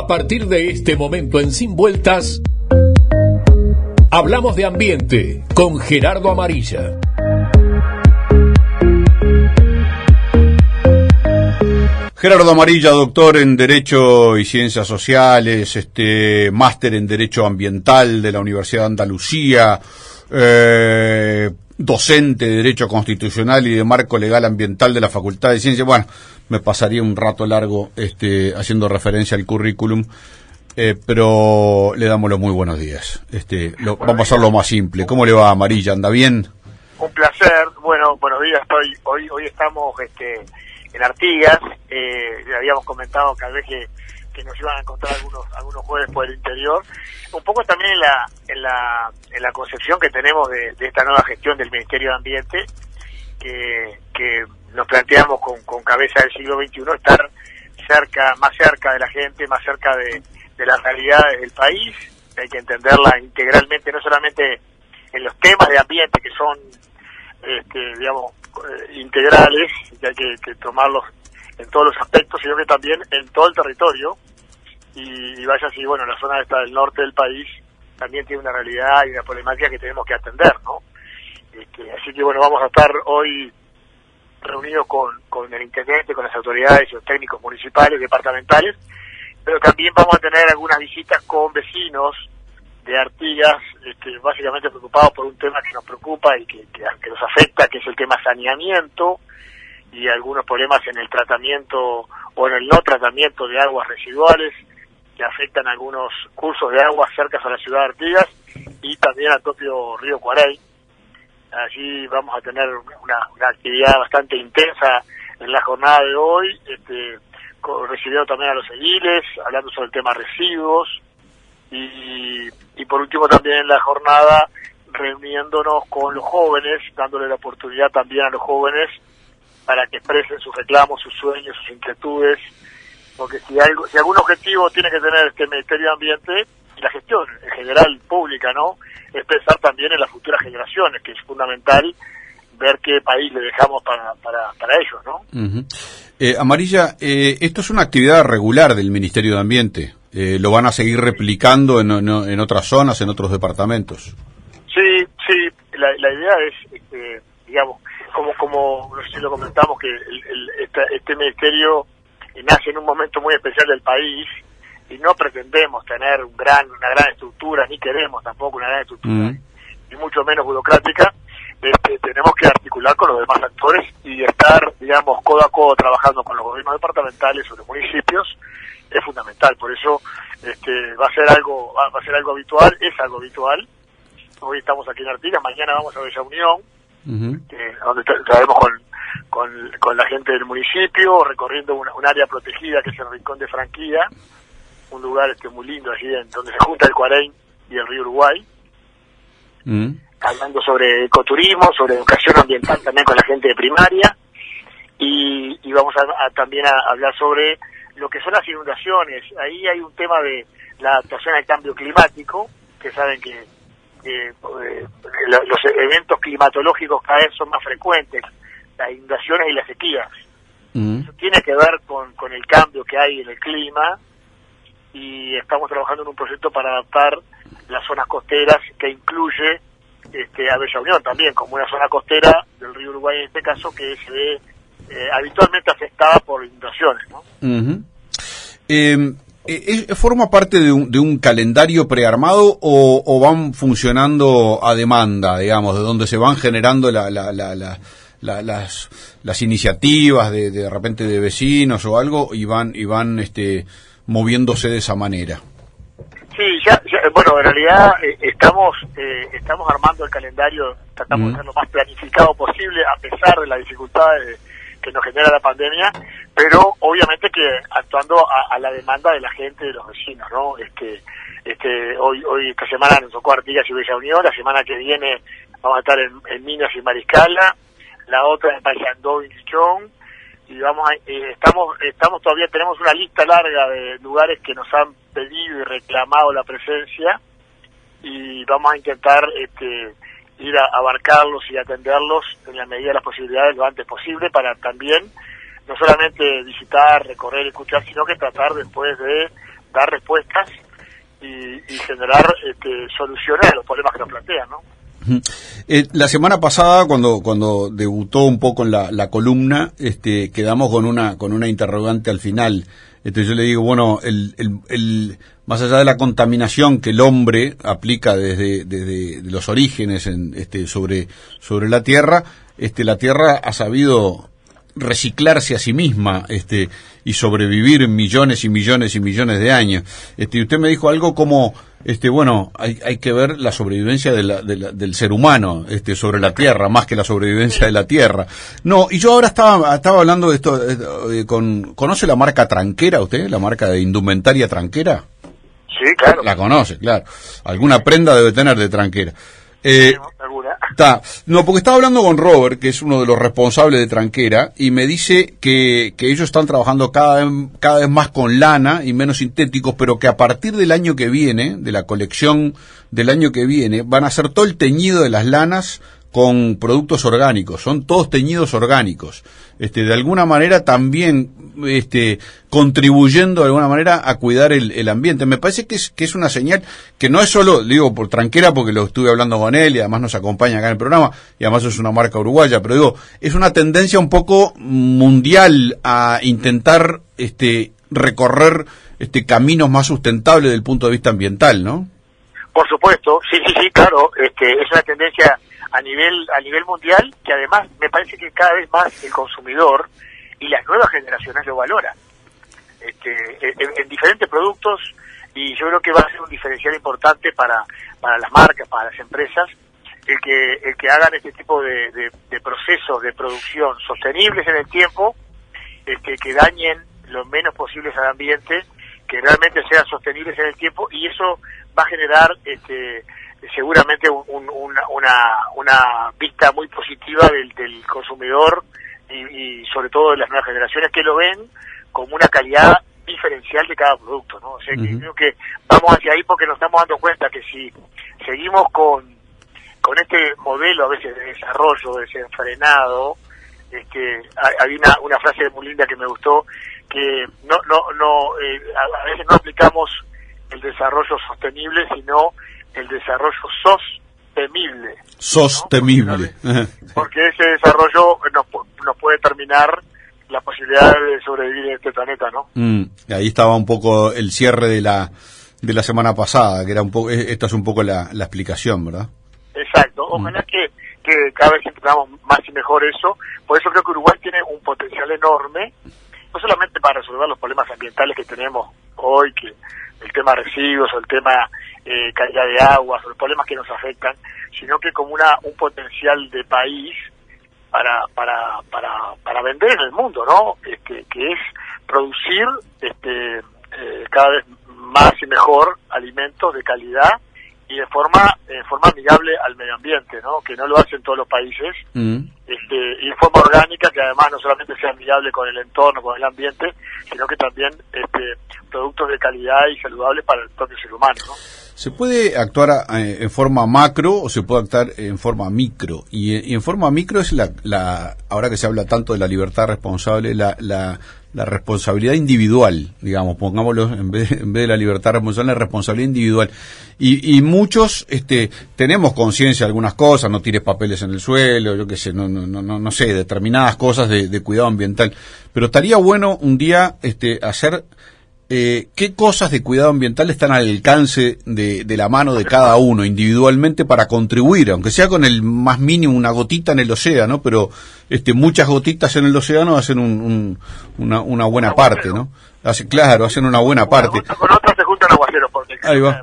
A partir de este momento en Sin Vueltas, hablamos de ambiente con Gerardo Amarilla. Gerardo Amarilla, doctor en Derecho y Ciencias Sociales, este máster en Derecho Ambiental de la Universidad de Andalucía, eh, docente de Derecho Constitucional y de Marco Legal Ambiental de la Facultad de Ciencias. Bueno, me pasaría un rato largo este, haciendo referencia al currículum, eh, pero le damos los muy buenos días. Este, lo, vamos a hacer lo más simple. ¿Cómo le va, Amarilla? ¿Anda bien? Un placer. Bueno, buenos días. Estoy, hoy, hoy estamos este, en Artigas. Eh, habíamos comentado que a veces que nos iban a encontrar algunos algunos jueves por el interior. Un poco también en la en la, en la concepción que tenemos de, esta nueva gestión del Ministerio de Ambiente, que, que nos planteamos con, con cabeza del siglo XXI estar cerca, más cerca de la gente, más cerca de, de las realidades del país. Hay que entenderla integralmente, no solamente en los temas de ambiente que son, este, digamos, eh, integrales, que hay que, que tomarlos en todos los aspectos, sino que también en todo el territorio. Y, vaya así, bueno, la zona esta del norte del país también tiene una realidad y una problemática que tenemos que atender, ¿no? Este, así que bueno, vamos a estar hoy reunidos con, con el intendente, con las autoridades y los técnicos municipales, departamentales, pero también vamos a tener algunas visitas con vecinos de Artigas, este, básicamente preocupados por un tema que nos preocupa y que, que nos afecta, que es el tema saneamiento, y algunos problemas en el tratamiento o en el no tratamiento de aguas residuales que afectan algunos cursos de agua cerca a la ciudad de Artigas y también al propio río Cuaray. Allí vamos a tener una, actividad bastante intensa en la jornada de hoy, este, recibiendo también a los ediles, hablando sobre el tema residuos y, y por último también en la jornada reuniéndonos con los jóvenes, dándole la oportunidad también a los jóvenes para que expresen sus reclamos, sus sueños, sus inquietudes, porque si, algo, si algún objetivo tiene que tener este Ministerio de Ambiente y la gestión en general pública, ¿no? Es pensar también en las futuras generaciones, que es fundamental ver qué país le dejamos para, para, para ellos, ¿no? Eh, Amarilla, eh, esto es una actividad regular del Ministerio de Ambiente. Eh, ¿Lo van a seguir replicando en, en, otras zonas, en otros departamentos? Sí, sí. La, la idea es, este, digamos, como como no sé si lo comentamos que el, este, ministerio nace en un momento muy especial del país y no pretendemos tener un gran una gran estructura ni queremos tampoco una gran estructura mm. ni mucho menos burocrática. Este, tenemos que articular con los demás actores y estar digamos codo a codo trabajando con los gobiernos departamentales o los municipios es fundamental. Por eso este, va a ser algo va, a ser algo habitual es algo habitual. Hoy estamos aquí en Artigas mañana vamos a Bella Unión donde estaremos con, con, la gente del municipio, recorriendo un, área protegida que es el Rincón de Franquía, un lugar este muy lindo allí en, donde se junta el Cuarén y el río Uruguay, hablando sobre ecoturismo, sobre educación ambiental también con la gente de primaria, y, y vamos a, también a hablar sobre lo que son las inundaciones. Ahí hay un tema de la adaptación al cambio climático, que saben que eh, los eventos climatológicos cada vez son más frecuentes, las inundaciones y las sequías. Mm. Eso tiene que ver con, con el cambio que hay en el clima y estamos trabajando en un proyecto para adaptar las zonas costeras que incluye este, a Bella Unión también como una zona costera del río Uruguay en este caso que se ve eh, habitualmente afectada por inundaciones. ¿no? Eh, eh, ¿Forma parte de un, de un calendario prearmado o, van funcionando a demanda, digamos, de donde se van generando la, la, la, las, las iniciativas de, de, repente de vecinos o algo y van, y van este, moviéndose de esa manera? Sí, ya, bueno, en realidad eh, estamos estamos armando el calendario, tratamos de ser lo más planificado posible a pesar de las dificultades que nos genera la pandemia, pero obviamente que actuando a, la demanda de la gente, de los vecinos, ¿no? Este, este, hoy, hoy esta semana nos tocó Artigas y Bella Unión, la semana que viene vamos a estar en, Minas y Mariscala, la otra en Paysandó y Lichón, y vamos a, eh, estamos, estamos todavía, tenemos una lista larga de lugares que nos han pedido y reclamado la presencia, y vamos a intentar, este, ir a abarcarlos y atenderlos en la medida de las posibilidades lo antes posible para también no solamente visitar, recorrer, escuchar, sino que tratar después de dar respuestas y, generar este, soluciones a los problemas que nos plantean, ¿no? Eh, la semana pasada, cuando cuando debutó un poco en la, columna, este, quedamos con una con una interrogante al final. Este, yo le digo, bueno, el, el, más allá de la contaminación que el hombre aplica desde, desde los orígenes en, este, sobre sobre la Tierra, este, la Tierra ha sabido reciclarse a sí misma este, y sobrevivir millones y millones y millones de años. Este, y usted me dijo algo como, este, bueno, hay, hay que ver la sobrevivencia de la, del ser humano este, sobre la Tierra, más que la sobrevivencia de la Tierra. No, y yo ahora estaba, estaba hablando de esto, eh, con, ¿conoce la marca Tranquera usted? ¿La marca de indumentaria Tranquera? Sí, claro. La conoce, claro. Alguna prenda debe tener de Tranquera. Eh, no, porque estaba hablando con Robert, que es uno de los responsables de Tranquera, y me dice que, que ellos están trabajando cada vez, cada vez más con lana y menos sintéticos, pero que a partir del año que viene, de la colección del año que viene, van a hacer todo el teñido de las lanas con productos orgánicos, son todos teñidos orgánicos. Este, de alguna manera también este, contribuyendo de alguna manera a cuidar el, ambiente. Me parece que es, que es una señal que no es solo, digo, por tranquera, porque lo estuve hablando con él y además nos acompaña acá en el programa, y además es una marca uruguaya, pero digo, es una tendencia un poco mundial a intentar este, recorrer este, caminos más sustentables desde el punto de vista ambiental, ¿no? Por supuesto, sí, sí, sí, claro, este, es una tendencia a nivel a nivel mundial que además me parece que cada vez más el consumidor y las nuevas generaciones lo valoran. Este, en, diferentes productos y yo creo que va a ser un diferencial importante para para las marcas para las empresas el que el que hagan este tipo de, procesos de producción sostenibles en el tiempo este, que dañen lo menos posibles al ambiente que realmente sean sostenibles en el tiempo y eso va a generar este seguramente una, una, vista muy positiva del, del consumidor y, sobre todo de las nuevas generaciones que lo ven como una calidad diferencial de cada producto, ¿no? O sea, que creo que vamos hacia ahí porque nos estamos dando cuenta que si seguimos con, con este modelo a veces de desarrollo desenfrenado, este, hay una, una frase muy linda que me gustó, que no, no, no, eh, a veces no aplicamos el desarrollo sostenible, sino el desarrollo sostenible. Sostenible. Porque ese desarrollo nos, nos puede terminar la posibilidad de sobrevivir en este planeta, ¿no? Mm, ahí estaba un poco el cierre de la de la semana pasada, que era un poco, esta es un poco la, la explicación, ¿verdad? Exacto. Ojalá que, que cada vez entendamos más y mejor eso. Por eso creo que Uruguay tiene un potencial enorme, no solamente para resolver los problemas ambientales que tenemos hoy, que el tema residuos o el tema eh, calidad de agua, los problemas que nos afectan, sino que como una un potencial de país para para para para vender en el mundo, ¿no? Este, que es producir este eh, cada vez más y mejor alimentos de calidad y de forma en forma amigable al medio ambiente, ¿no? Que no lo hacen todos los países. Mm. Este, y de forma orgánica, que además no solamente sea amigable con el entorno, con el ambiente, sino que también este, productos de calidad y saludables para el propio ser humano, ¿no? ¿Se puede actuar eh, en forma macro o se puede actuar en forma micro? Y, en forma micro es la, la, ahora que se habla tanto de la libertad responsable, la, la, la responsabilidad individual, digamos, pongámoslo en vez, en vez de la libertad responsable, la responsabilidad individual. Y, y muchos este, tenemos conciencia de algunas cosas, no tires papeles en el suelo, yo qué sé, no, no, no, no sé, determinadas cosas de, de cuidado ambiental. Pero estaría bueno un día este, hacer eh, qué cosas de cuidado ambiental están al alcance de, de, la mano de cada uno individualmente para contribuir, aunque sea con el más mínimo, una gotita en el océano, pero este, muchas gotitas en el océano hacen un, una, una, buena parte, ¿no? Hace, claro, hacen una buena parte. Con otras se juntan aguaceros, porque Ahí va.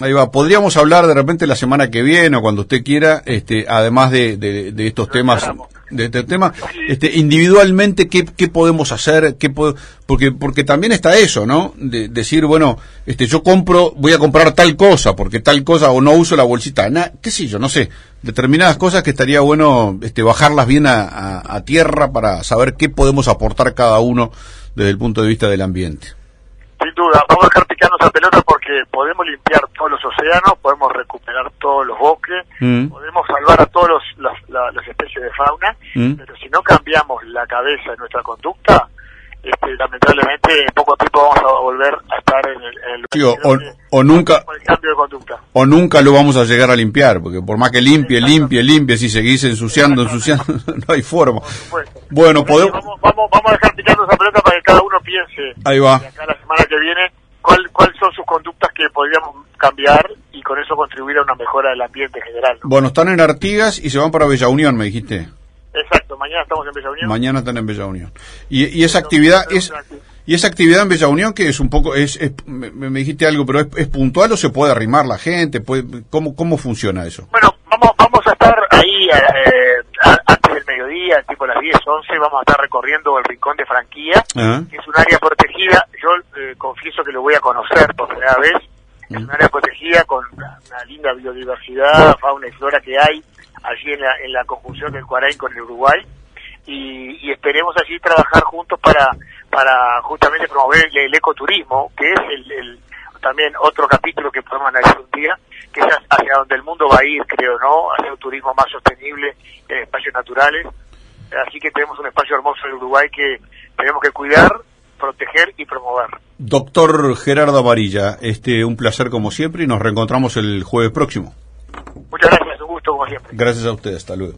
Ahí va. Podríamos hablar de repente la semana que viene o cuando usted quiera, este, además de, de, de estos temas de este tema, este, individualmente qué, qué podemos hacer, qué porque porque también está eso, ¿no? De, decir, bueno, este, yo compro, voy a comprar tal cosa, porque tal cosa o no uso la bolsita, qué sé yo, no sé, determinadas cosas que estaría bueno, este, bajarlas bien a, a tierra para saber qué podemos aportar cada uno desde el punto de vista del ambiente. Sin duda, vamos a dejar picando esa pelota porque podemos limpiar todos los océanos, podemos recuperar todos los bosques, mm. podemos salvar a todas las, especies de fauna, mm. pero si no cambiamos la cabeza de nuestra conducta, este, lamentablemente poco a poco vamos a volver a estar en el, en el Sí, o- nunca- el cambio de conducta. O nunca lo vamos a llegar a limpiar, porque por más que limpie, limpie, limpie, si seguís ensuciando, ensuciando, no hay forma. Bueno, podemos... Vamos, vamos, vamos a dejar picando esa pelota para que cada piense Ahí va. de acá a la semana que viene cuál, cuáles son sus conductas que podríamos cambiar y con eso contribuir a una mejora del ambiente general. ¿no? Bueno, están en Artigas y se van para Bella Unión, me dijiste. Exacto, mañana estamos en Bella Unión. Mañana están en Bella Unión. Y, y esa actividad es... Y esa actividad en Bella Unión que es un poco, es, es- me, me dijiste algo, pero es, es puntual o se puede arrimar la gente, puede, ¿cómo, cómo funciona eso? Bueno, vamos, vamos a estar ahí eh, mediodía, tipo las 10, 11, vamos a estar recorriendo el Rincón de Franquía, Ah. que es un área protegida. Yo eh, confieso que lo voy a conocer por primera vez. Es un área protegida con una, una linda biodiversidad, fauna y flora que hay allí en la, en la conjunción del Cuaraín con el Uruguay. Y, y esperemos allí trabajar juntos para, para justamente promover el, el ecoturismo, que es el, el- también otro capítulo que podemos analizar un día, que es hacia donde el mundo va a ir, creo, ¿no? Hacia un turismo más sostenible en espacios naturales. Así que tenemos un espacio hermoso en Uruguay que tenemos que cuidar, proteger y promover. Doctor Gerardo Amarilla, este, un placer como siempre y nos reencontramos el jueves próximo. Muchas gracias, un gusto como siempre. Gracias a ustedes, hasta luego.